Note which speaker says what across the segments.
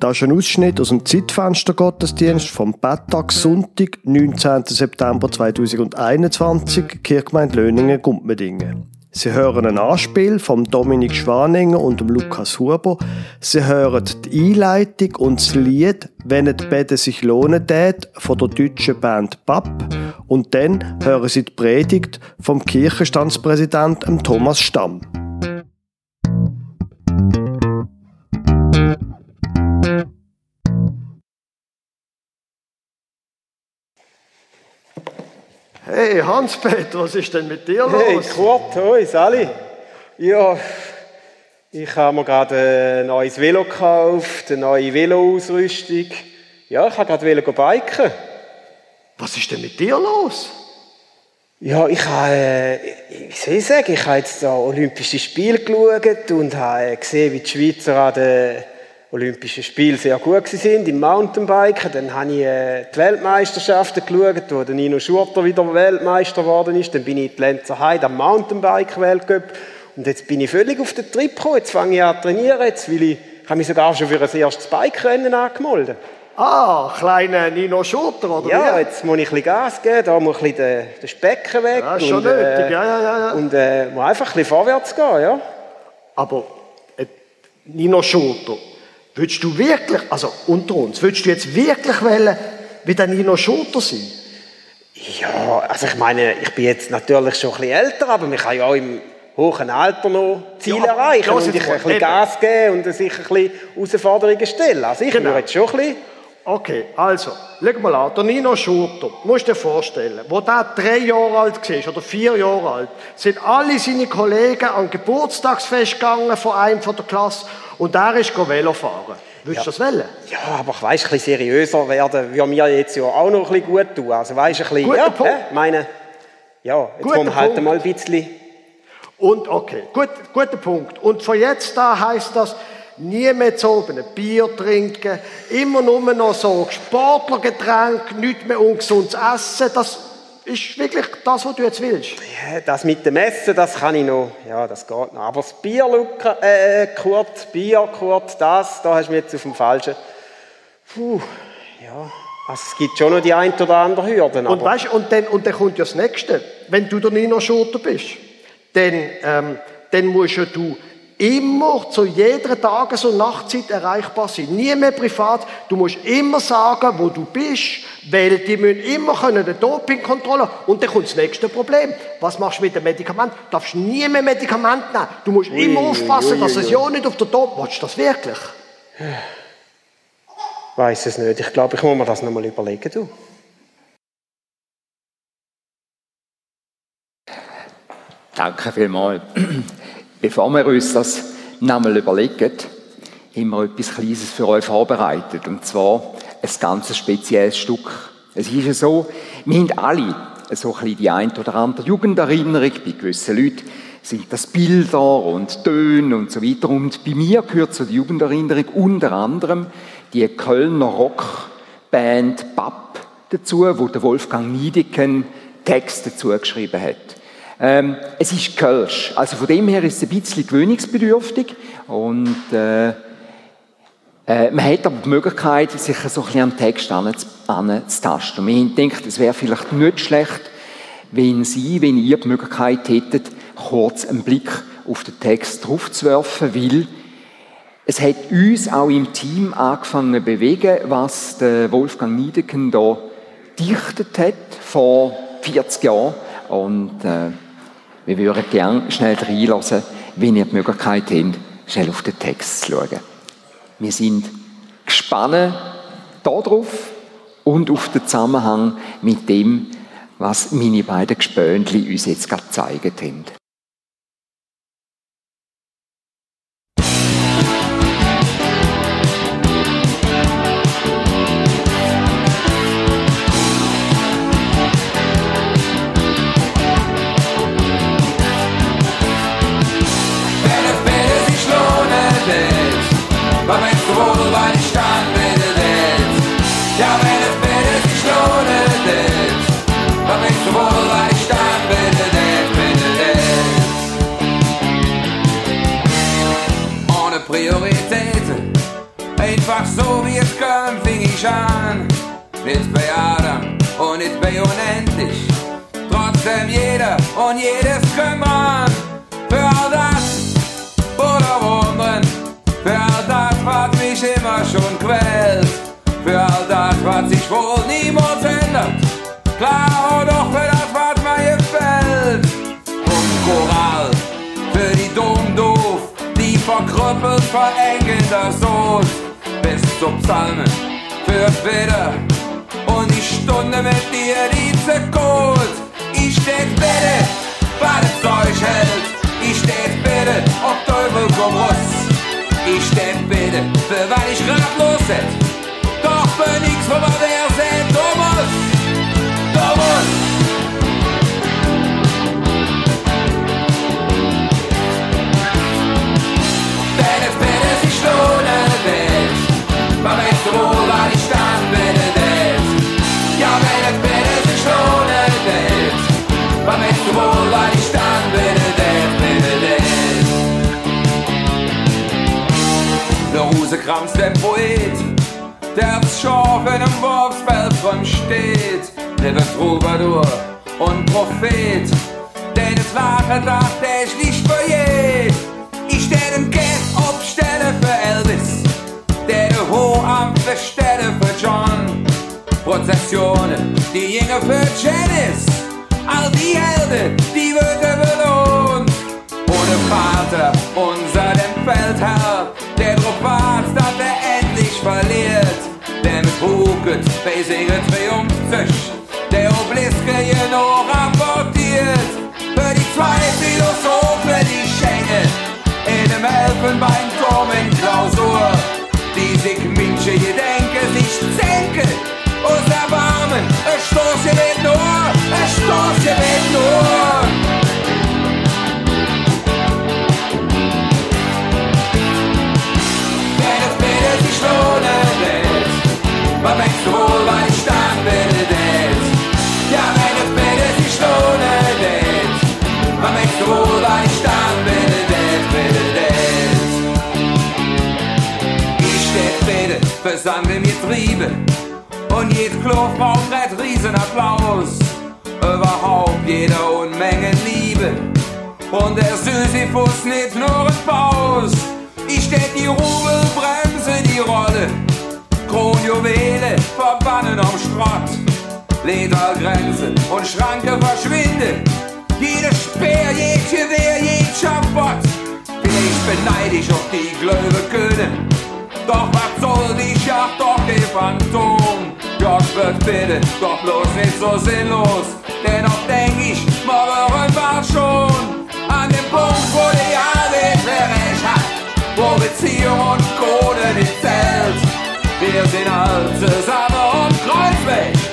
Speaker 1: Das ist ein Ausschnitt aus dem Zeitfenster-Gottesdienst vom Betttag Sonntag, 19. September 2021, Kirchgemeinde Löningen-Gumpmedingen. Sie hören ein Anspiel von Dominik Schwaninger und Lukas Huber. Sie hören die Einleitung und das Lied «Wenn es Bäden sich lohnen tät» von der deutschen Band BAP. Und dann hören Sie die Predigt vom Kirchenstandspräsidenten Thomas Stamm. Hey Hans-Peter, was ist denn mit dir los?
Speaker 2: Hey Kurt, hoi Sally. Ja, ich habe mir gerade ein neues Velo gekauft, eine neue Veloausrüstung. Ja, ich habe gerade Velo biken.
Speaker 1: Was ist denn mit dir los?
Speaker 2: Ja, ich habe, äh, wie soll ich sagen, ich habe jetzt da Olympische Spiele geschaut und habe gesehen, wie die Schweizer an den Olympischen Spiele sehr gut sind im Mountainbiken. Dann habe ich äh, die Weltmeisterschaften geschaut, wo der Nino Schurter wieder Weltmeister geworden ist. Dann bin ich in die Lenzer Heide am Mountainbike-Weltcup. Und jetzt bin ich völlig auf den Trip gekommen. Jetzt fange ich an zu trainieren. Jetzt will ich, ich habe mich sogar schon für ein erstes Bike-Rennen angemeldet.
Speaker 1: Ah, kleiner Nino Schurter, oder
Speaker 2: Ja, wie? jetzt muss ich ein bisschen Gas geben, da muss ich den, den Specken weg.
Speaker 1: Ja, schon und, nötig, äh, ja, ja, ja.
Speaker 2: Und äh, muss einfach ein bisschen vorwärts gehen, ja.
Speaker 1: Aber äh, Nino Schurter, Würdest du wirklich, also unter uns, würdest du jetzt wirklich wollen, wie der Nino Schurter sein?
Speaker 2: Ja, also ich meine, ich bin jetzt natürlich schon ein bisschen älter, aber ich kann ja auch im hohen Alter noch Ziele ja, erreichen und ich ein bisschen Gas geben und sich ein bisschen Herausforderungen stellen. Also ich genau. würde jetzt schon ein bisschen
Speaker 1: Okay, also, leg mal an, der Nino Schurter, musst du dir vorstellen, wo der drei Jahre alt war, oder vier Jahre alt, sind alle seine Kollegen an Geburtstagsfest gegangen von einem von der Klasse und er ist Velo fahren. Würdest du das wollen?
Speaker 2: Ja, aber ich weiss, ein bisschen seriöser werden würde mir jetzt ja auch noch ein bisschen gut tun. Also weißt, ein bisschen,
Speaker 1: Guter
Speaker 2: ja,
Speaker 1: Punkt.
Speaker 2: Äh, meine, ja, jetzt Guter wir halt mal ein bisschen...
Speaker 1: Und okay, gut, guter Punkt. Und von jetzt an heisst das, nie mehr zu oben ein Bier trinken, immer nur noch so Sportlergetränk, nicht mehr ungesundes Essen, das ist wirklich das, was du jetzt willst.
Speaker 2: Ja, das mit dem Essen, das kann ich noch, ja, das geht noch. Aber das Bier, Luca, äh, Kurt, Bier, Kurt, das, da hast du mich jetzt auf dem Falschen. Puh, ja, also es gibt schon noch die ein oder andere Hürden.
Speaker 1: Und weißt, und dann, und dann kommt ja das Nächste, wenn du der Nino Schurter bist, dann, ähm, dann musst ja du immer zu jeder Tages- und Nachtzeit erreichbar sein. Nie mehr privat. Du musst immer sagen, wo du bist, weil die müssen immer können eine Dopingkontrolle und dann kommt das nächste Problem. Was machst du mit dem Medikament? Du darfst nie mehr Medikament nehmen. Du musst ui, immer aufpassen, ui, ui, dass es ja nicht auf der Doping... Willst du das wirklich?
Speaker 2: Ich weiß es nicht. Ich glaube, ich muss mir das noch mal überlegen. Du.
Speaker 3: Danke vielmals. Bevor wir uns das nochmal überlegen, haben wir etwas Kleines für euch vorbereitet. Und zwar ein ganz spezielles Stück. Es ist ja so, wir haben alle so ein bisschen die ein oder andere Jugenderinnerung. Bei gewissen Leuten sind das Bilder und Töne und so weiter. Und bei mir gehört zu der Jugenderinnerung unter anderem die Kölner Rockband BAP dazu, wo der Wolfgang Niedeken Text dazu geschrieben hat. Ähm, es ist Kölsch. Also von dem her ist es ein bisschen gewöhnungsbedürftig und äh, äh, man hat aber die Möglichkeit, sich so ein bisschen am Text anzutasten. Haben gedacht, es wäre vielleicht nicht schlecht, wenn Sie, wenn ihr die Möglichkeit hättet, kurz einen Blick auf den Text draufzuwerfen, weil es hat uns auch im Team angefangen zu bewegen, was der Wolfgang Niedeken da dichtet hat vor 40 Jahren. Und äh, wir würden gerne schnell reinlassen, wenn ihr die Möglichkeit habt, schnell auf den Text zu schauen. Wir sind gespannt darauf und auf den Zusammenhang mit dem, was meine beiden Gespönli uns jetzt gerade gezeigt haben.
Speaker 4: Das Soß. Bis zum Psalmen für Bitte und die Stunde mit dir, die gut. Ich steh bitte, weil es euch hält. Ich steh bitte, ob Teufel komm raus. Ich steh bitte, für weil ich ratlos hätt. Doch für nix, wo man lohnen wird. Man weiß wohl, weil ich dann wird. Ja, wenn es bitte sich lohnen wird. Man weiß weil ich dann wird, bitte wird. Der Rosekrams, der Poet, der aufs Schorf in einem Wurfsfeld drin steht. Der wird Troubadour und Prophet, denn es Lache dachte ich nicht für John. Prozessionen, die Jünger für Janice, all die Helden, die wird er belohnt. Ohne Vater, unser dem Feldherr, der wartet, dass er endlich verliert. Der mit Huket bei seiner Triumphzüch, der Obliske hier noch rapportiert. Für die zwei Philosophen, die schenken, in dem Elfenbeinturm in Klausur, die sich gedenke, sich zenke, uns erbarmen, es stoß ihr mit nur, es stoß ihr mit nur. Bitte denkst du wohl, weil ich bitte det? Ja, wenn es bitte sich was denkst du wohl, weil ich bitte det, bitte det? Ich steh bitte für Sande mir Triebe und jed braucht red Riesenapplaus. Überhaupt jede Unmenge Liebe und der Sisyphus nicht nur ein Paus. Ich steh die Rubelbremse, die Rolle, Kronjuwele verbannen am Schrott. Ledergrenze und Schranke verschwinde. Jede Speer, jed Gewehr, jed Schafott. Vielleicht beneid ich auf die Glöwe können. Doch was soll die Schacht, doch die Phantom? Gott wird bitte, doch bloß nicht so sinnlos. Dennoch denk ich, morgen war schon an dem Punkt, wo die Arbeit recht hat. Wo Beziehung und Kohle nicht zählt. Wir sind alle zusammen und kreuzweg.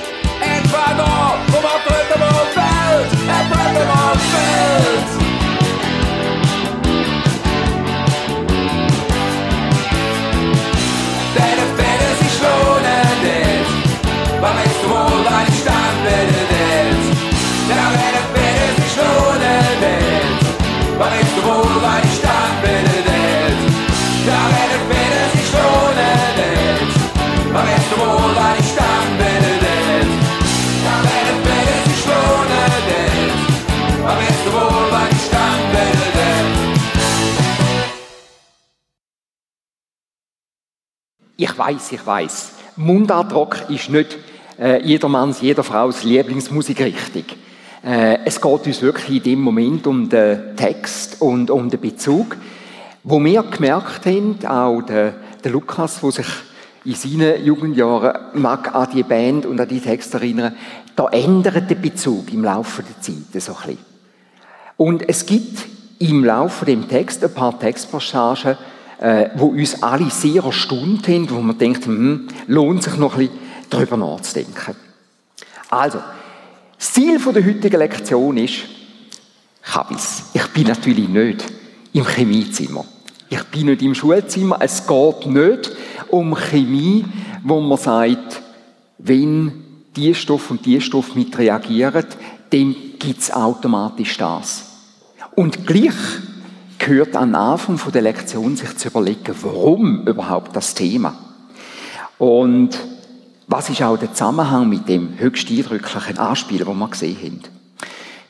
Speaker 3: Weiß, ich weiß. Mundartrock ist nicht äh, jedermanns, jeder Frau's Lieblingsmusikrichtung. Äh, es geht uns wirklich in dem Moment um den Text und um den Bezug, wo wir gemerkt haben, auch der, der Lukas, wo sich in seinen Jugendjahren mag an die Band und an die Texte erinnern, da ändert der Bezug im Laufe der Zeit so ein bisschen. Und es gibt im Laufe dem Text ein paar Textpassagen, äh, wo uns alle sehr erstaunt haben, wo man denkt, hm, lohnt sich noch ein bisschen darüber nachzudenken. Also, das Ziel der heutigen Lektion ist, Kabis. Ich bin natürlich nicht im Chemiezimmer. Ich bin nicht im Schulzimmer. Es geht nicht um Chemie, wo man sagt, wenn die Stoff und die Stoff mit reagieren, dann gibt es automatisch das. Und gleich gehört am Anfang der Lektion sich zu überlegen, warum überhaupt das Thema. Und was ist auch der Zusammenhang mit dem höchst eindrücklichen Anspielen, das wir gesehen haben?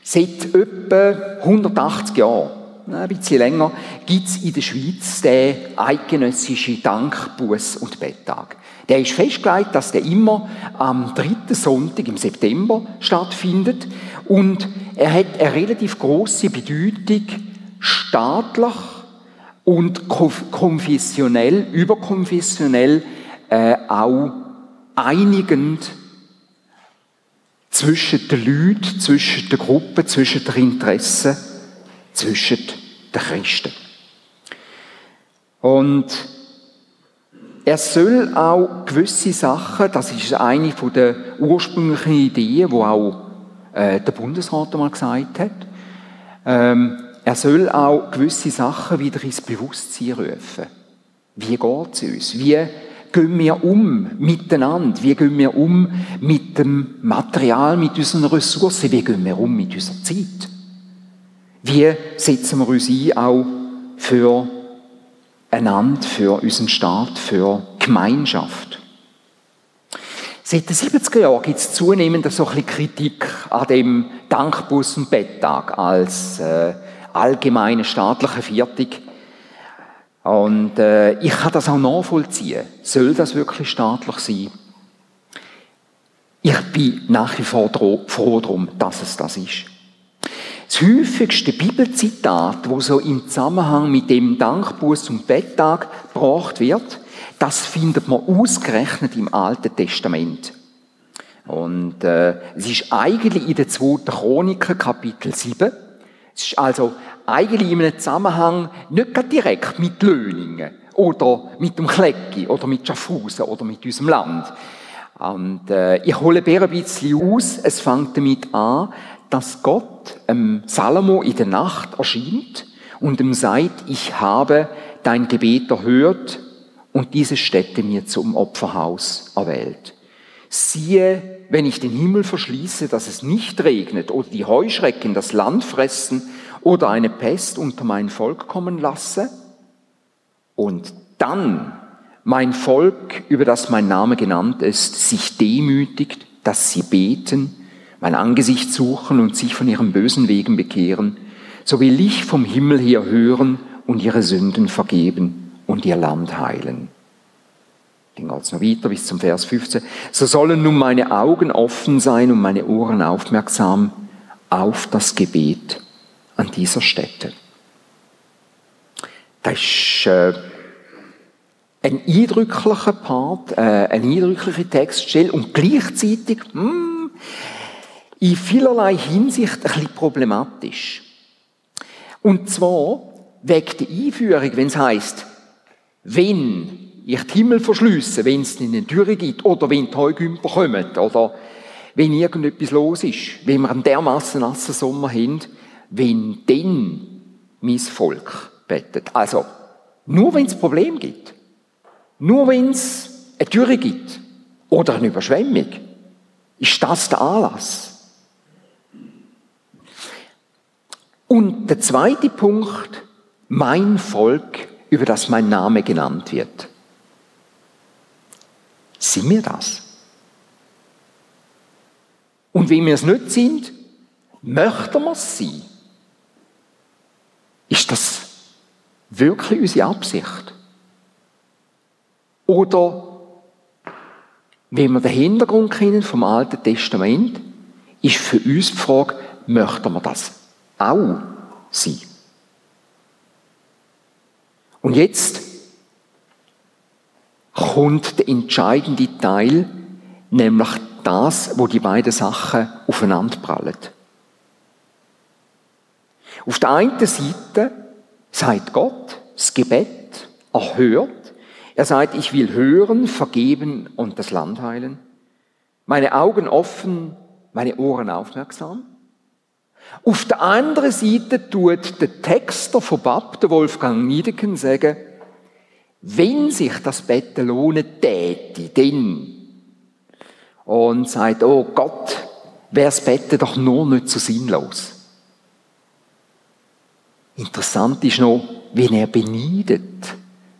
Speaker 3: Seit etwa 180 Jahren, ein bisschen länger, gibt es in der Schweiz den eidgenössischen Dank-, Buß- und Betttag. Der ist festgelegt, dass der immer am dritten Sonntag im September stattfindet und er hat eine relativ große Bedeutung staatlich und konfessionell, überkonfessionell äh, auch einigend zwischen den Leuten, zwischen den Gruppen, zwischen den Interessen, zwischen den Christen. Und er soll auch gewisse Sachen, das ist eine der ursprünglichen Ideen, wo auch äh, der Bundesrat einmal gesagt hat, ähm, er soll auch gewisse Sachen wieder ins Bewusstsein rufen. Wie geht es uns? Wie gehen wir um miteinander? Wie gehen wir um mit dem Material, mit unseren Ressourcen? Wie gehen wir um mit unserer Zeit? Wie setzen wir uns ein auch für einander, für unseren Staat, für Gemeinschaft? Seit den 70er Jahren gibt es zunehmend so ein bisschen Kritik an dem Dankbus- und Betttag als äh, allgemeine staatliche Viertung. Und äh, ich kann das auch nachvollziehen. Soll das wirklich staatlich sein? Ich bin nach wie vor froh darum, dass es das ist. Das häufigste Bibelzitat, wo so im Zusammenhang mit dem Dankbuß und Betttag gebracht wird, das findet man ausgerechnet im Alten Testament. Und äh, es ist eigentlich in der 2. Chroniker, Kapitel 7. Es ist also eigentlich in einem Zusammenhang nicht direkt mit Löningen oder mit dem Klecki oder mit Schaffhausen oder mit unserem Land. Und äh, ich hole ein bisschen aus. Es fängt damit an, dass Gott ähm, Salomo in der Nacht erscheint und ihm sagt, ich habe dein Gebet erhört und diese Stätte mir zum Opferhaus erwählt. Siehe, wenn ich den Himmel verschließe, dass es nicht regnet oder die Heuschrecken das Land fressen oder eine Pest unter mein Volk kommen lasse und dann mein Volk, über das mein Name genannt ist, sich demütigt, dass sie beten, mein Angesicht suchen und sich von ihren bösen Wegen bekehren, so will ich vom Himmel her hören und ihre Sünden vergeben und ihr Land heilen. Dann geht es noch weiter bis zum Vers 15. So sollen nun meine Augen offen sein und meine Ohren aufmerksam auf das Gebet an dieser Stätte. Das ist äh, ein eindrücklicher Part, äh, eine eindrückliche Textstelle und gleichzeitig mh, hm, in vielerlei Hinsicht ein bisschen problematisch. Und zwar wegen der Einführung, wenn es heißt, wenn ich die Himmel verschliessen, wenn es eine Türe gibt oder wenn die Heugümper kommen oder wenn irgendetwas los ist, wenn wir einen dermassen nassen Sommer haben, wenn dann mein Volk betet. Also, nur wenn es Problem gibt, nur wenn es eine Türe gibt oder eine Überschwemmung, ist das der Anlass. Und der zweite Punkt, mein Volk, über das mein Name genannt wird. Sind wir das? Und wenn wir es nicht sind, möchten wir es sein? Ist das wirklich unsere Absicht? Oder, wenn wir den Hintergrund kennen vom Alten Testament, ist für uns die Frage, möchten wir das auch sein? Und jetzt kommt der entscheidende Teil, nämlich das, wo die beiden Sachen aufeinanderprallen. Auf der einen Seite sagt Gott, das Gebet erhört. Er sagt, ich will hören, vergeben und das Land heilen. Meine Augen offen, meine Ohren aufmerksam. Auf der anderen Seite tut der Texter von Bab, der Wolfgang Niedeken, sagen, wenn sich das Betten lohnen täte, denn, und sagt, oh Gott, wäre das Betten doch nur nicht so sinnlos. Interessant ist noch, wie er beneidet,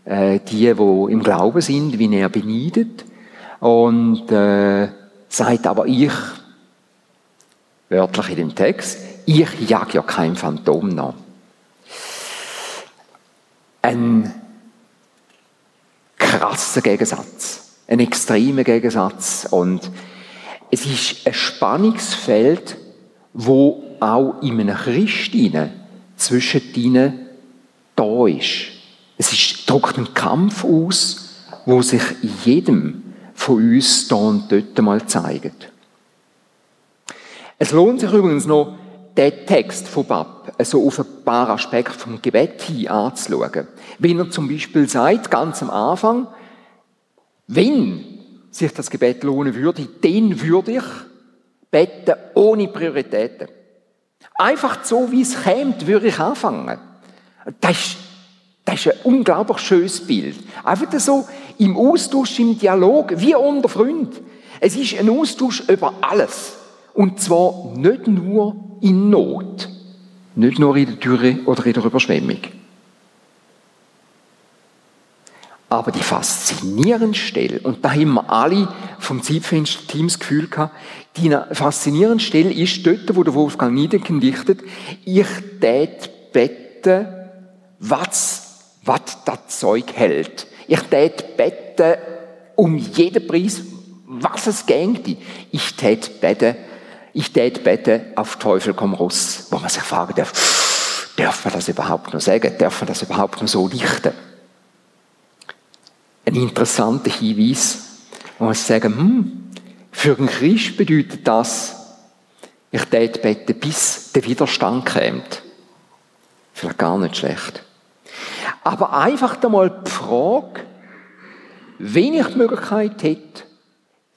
Speaker 3: äh, die, wo im Glauben sind, wie er beneidet, und äh, sagt aber ich, wörtlich in dem Text, ich jag ja kein Phantom nach. Ein krasser Gegensatz, ein extremer Gegensatz und es ist ein Spannungsfeld, wo auch in einem Christen zwischen ihnen da ist. Es ist, drückt einen Kampf aus, wo sich jedem von uns da und dort mal zeigt. Es lohnt sich übrigens noch, den Text von Bab so auf ein paar Aspekte vom Gebet hin anzuschauen. Wenn er zum Beispiel sagt, ganz am Anfang, wenn sich das Gebet lohnen würde, dann würde ich beten ohne Prioritäten. Einfach so, wie es käme, würde ich anfangen. Das ist, das ist ein unglaublich schönes Bild. Einfach so im Austausch, im Dialog, wie unter Freunden. Es ist ein Austausch über alles. Und zwar nicht nur in Not. Nicht nur in der Dürre oder in der Überschwemmung. Aber die faszinierende Stelle, und da haben wir alle vom Zeitfenster-Team das Gefühl gehabt, die faszinierende Stelle ist dort, wo der Wolfgang Niedecken dichtet, ich tät beten, was, was das Zeug hält. Ich tät beten um jeden Preis, was es gängte. Ich tät beten, ich tät beten auf Teufel komm raus, wo man sich fragen darf, darf man das überhaupt noch sagen? Darf man das überhaupt noch so dichten? ein interessanter Hinweis, wo man sagen, hm, für einen Christ bedeutet das, ich tät beten, bis der Widerstand kommt. Vielleicht gar nicht schlecht. Aber einfach einmal die Frage, wenn ich die Möglichkeit hätte,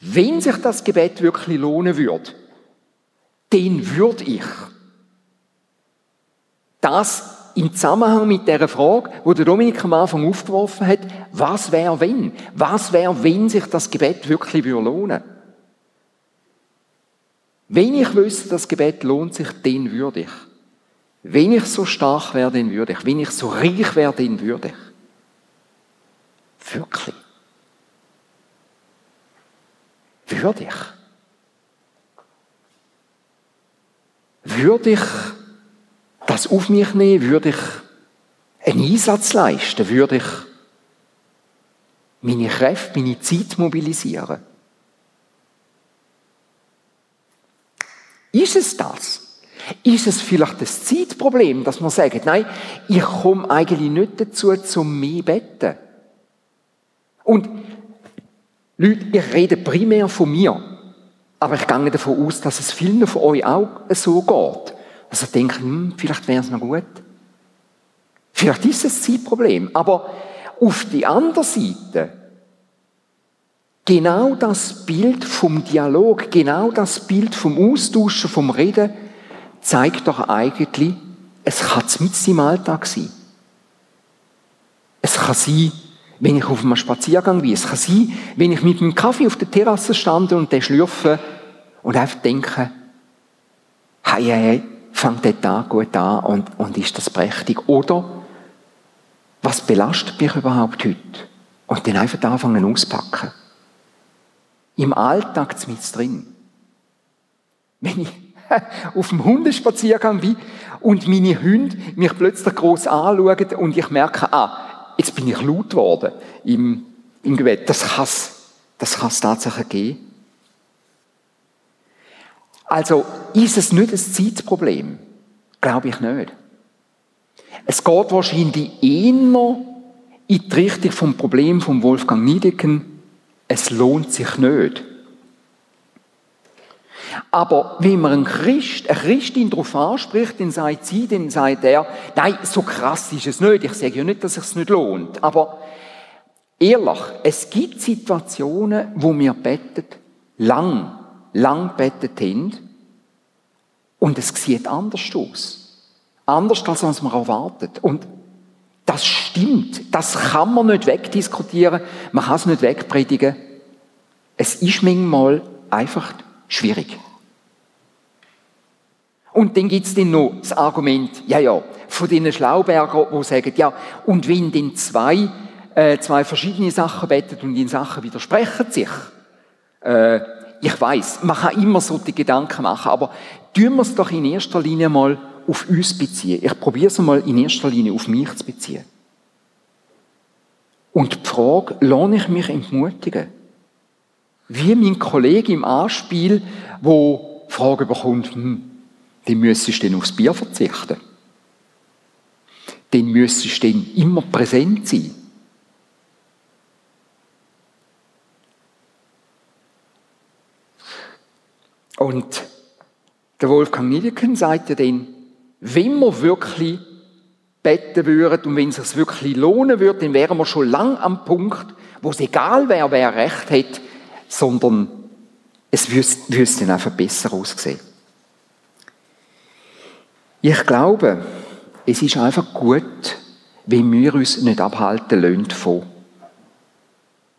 Speaker 3: wenn sich das Gebet wirklich lohnen würde, dann würde ich das im Zusammenhang mit der Frage, wo der Dominik am Anfang aufgeworfen hat, was wäre wenn? Was wäre, wenn sich das Gebet wirklich lohnen? Wenn ich wüsste, das Gebet lohnt sich, dann würde ich. Wenn ich so stark wäre, dann würde ich. Wenn ich so reich wäre, dann würde ich. Wirklich. Würde ich. Würde ich das auf mich nehmen, würde ich einen Einsatz leisten, würde ich meine Kräfte, meine Zeit mobilisieren. Ist es das? Ist es vielleicht das Zeitproblem, dass man sagt, nein, ich komme eigentlich nicht dazu, zum mehr betten? Und Leute, ich rede primär von mir, aber ich gehe davon aus, dass es vielen von euch auch so geht. Also denken, hm, vielleicht wäre es noch gut. Vielleicht ist es ein Zeitproblem. Aber auf die andere Seite, genau das Bild vom Dialog, genau das Bild vom Austauschen, vom Reden, zeigt doch eigentlich, es kann mit im Alltag sein. Es kann sein, wenn ich auf einem Spaziergang bin. Es kann sein, wenn ich mit einem Kaffee auf der Terrasse stande und den schlürfe und einfach denke, hey, hey, hey, fängt der Tag gut an und, und ist das prächtig? Oder was belastet mich überhaupt heute? Und dann einfach anfangen auspacken. Im Alltag mit drin. Wenn ich auf dem Hundespaziergang bin und meine Hunde mich plötzlich groß anschauen und ich merke, ah, jetzt bin ich laut geworden im, im Gebet. Das kann es das kann's tatsächlich geben. Also ist es nicht ein Zeitproblem? Glaube ich nicht. Es geht wahrscheinlich eher in die Richtung vom Problem von Wolfgang Niedecken. Es lohnt sich nicht. Aber wenn man einen Christ, eine Christin darauf anspricht, dann sagt sie, dann sagt er, nein, so krass ist es nicht. Ich sage ja nicht, dass es sich nicht lohnt. Aber ehrlich, es gibt Situationen, wo wir beten, lang lang bettet haben und es sieht anders aus. Anders als was man erwartet. Und das stimmt. Das kann man nicht wegdiskutieren. Man kann es nicht wegpredigen. Es ist manchmal einfach schwierig. Und dann gibt es dann noch das Argument, ja, ja, von den Schlauberger, die sagen, ja, und wenn dann zwei, äh, zwei verschiedene Sachen bettet und die Sachen widersprechen sich, Äh, ich weiß, man kann immer so die Gedanken machen, aber tun wir es doch in erster Linie mal auf uns beziehen. Ich probiere es mal in erster Linie auf mich zu beziehen. Und die Frage, lohne ich mich entmutigen? Wie mein Kollege im Anspiel, wo Frage bekommt, hm, dann müsstest du denn aufs Bier verzichten. Dann müsstest du dann immer präsent sein. Und der Wolfgang Niedeken sagt ja dann, wenn wir wirklich beten würden und wenn es sich wirklich lohnen würde, dann wären wir schon lang am Punkt, wo es egal wäre, wer recht hat, sondern es wüsste dann einfach besser aussehen. Ich glaube, es ist einfach gut, wenn wir uns nicht abhalten lassen von.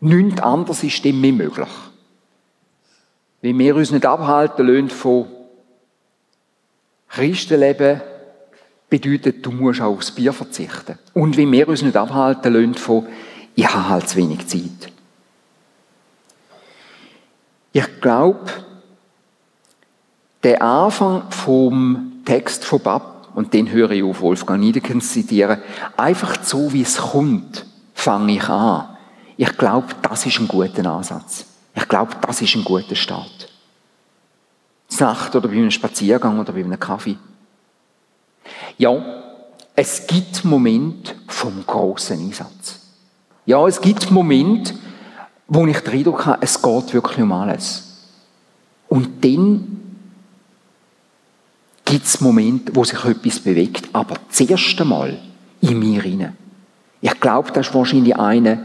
Speaker 3: Nichts anderes ist dem mehr möglich. Wenn wir uns nicht abhalten lassen von Christenleben bedeutet, du musst auch aufs Bier verzichten. Und wenn wir uns nicht abhalten lassen von, ich habe halt zu wenig Zeit. Ich glaube, der Anfang vom Text von Bab, und den höre ich auf Wolfgang Niedeken zitieren, einfach so wie es kommt, fange ich an. Ich glaube, das ist ein guter Ansatz. Ich glaube, das ist ein guter Start. Nacht oder bei einem Spaziergang oder bei einem Kaffee. Ja, es gibt Momente vom großen Einsatz. Ja, es gibt Momente, wo ich den Eindruck habe, es geht wirklich um alles. Und dann gibt es Momente, wo sich etwas bewegt, aber das erste Mal in mir rein. Ich glaube, das ist wahrscheinlich einer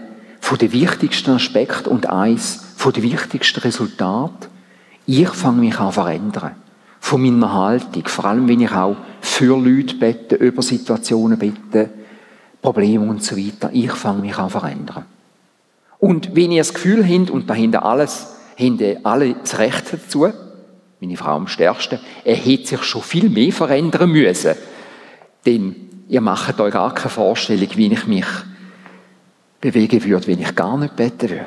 Speaker 3: der wichtigsten Aspekte und eines der wichtigsten Resultate. Ich fange mich an zu verändern. Von meiner Haltung. Vor allem, wenn ich auch für Leute bete, über Situationen bete, Probleme und so weiter. Ich fange mich an zu verändern. Und wenn ihr das Gefühl habt, und dahinter alles, haben alle das Recht dazu, meine Frau am stärksten, er hätte sich schon viel mehr verändern müssen. Denn ihr macht euch gar keine Vorstellung, wie ich mich bewegen würde, wenn ich gar nicht beten würde.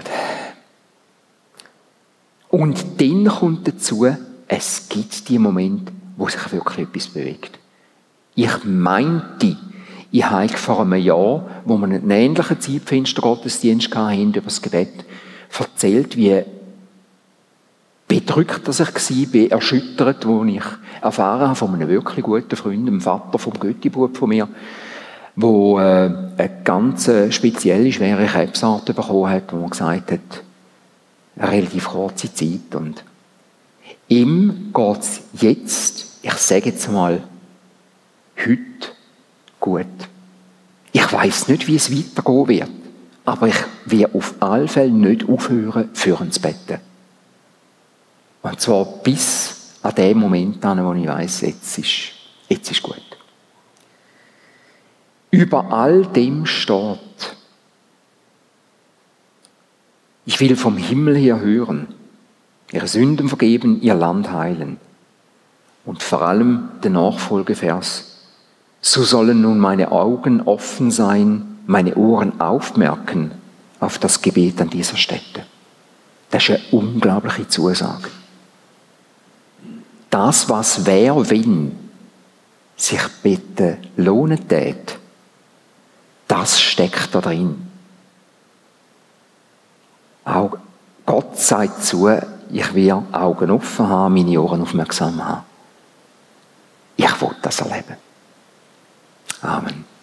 Speaker 3: Und dann kommt dazu, es gibt die Momente, wo sich wirklich etwas bewegt. Ich meinte, ich habe vor einem Jahr, wo wir einen ähnlichen Zeitfenster Gottesdienst hatten, über das Gebet, erzählt, wie bedrückt dass ich war, erschüttert, wo ich erfahren habe von einem wirklich guten Freund, dem Vater vom Göttibub von mir, wo äh, eine ganz äh, spezielle, schwere Krebsart bekommen hat, wo man gesagt hat, eine relativ kurze Zeit und ihm geht es jetzt, ich sage jetzt mal, heute gut. Ich weiß nicht, wie es weitergehen wird, aber ich werde auf alle Fälle nicht aufhören, für zu beten. Und zwar bis an den Moment an, wo ich weiß, jetzt ist, jetzt ist gut. Über all dem steht, ich will vom Himmel her hören, ihre Sünden vergeben, ihr Land heilen. Und vor allem der Nachfolgevers, so sollen nun meine Augen offen sein, meine Ohren aufmerken auf das Gebet an dieser Stätte. Das ist eine unglaubliche Zusage das, was wäre, wenn sich bitte lohnen tät, das steckt da drin. Auch Gott sagt zu, ich will Augen offen haben, meine Ohren aufmerksam haben. Ich will das erleben. Amen.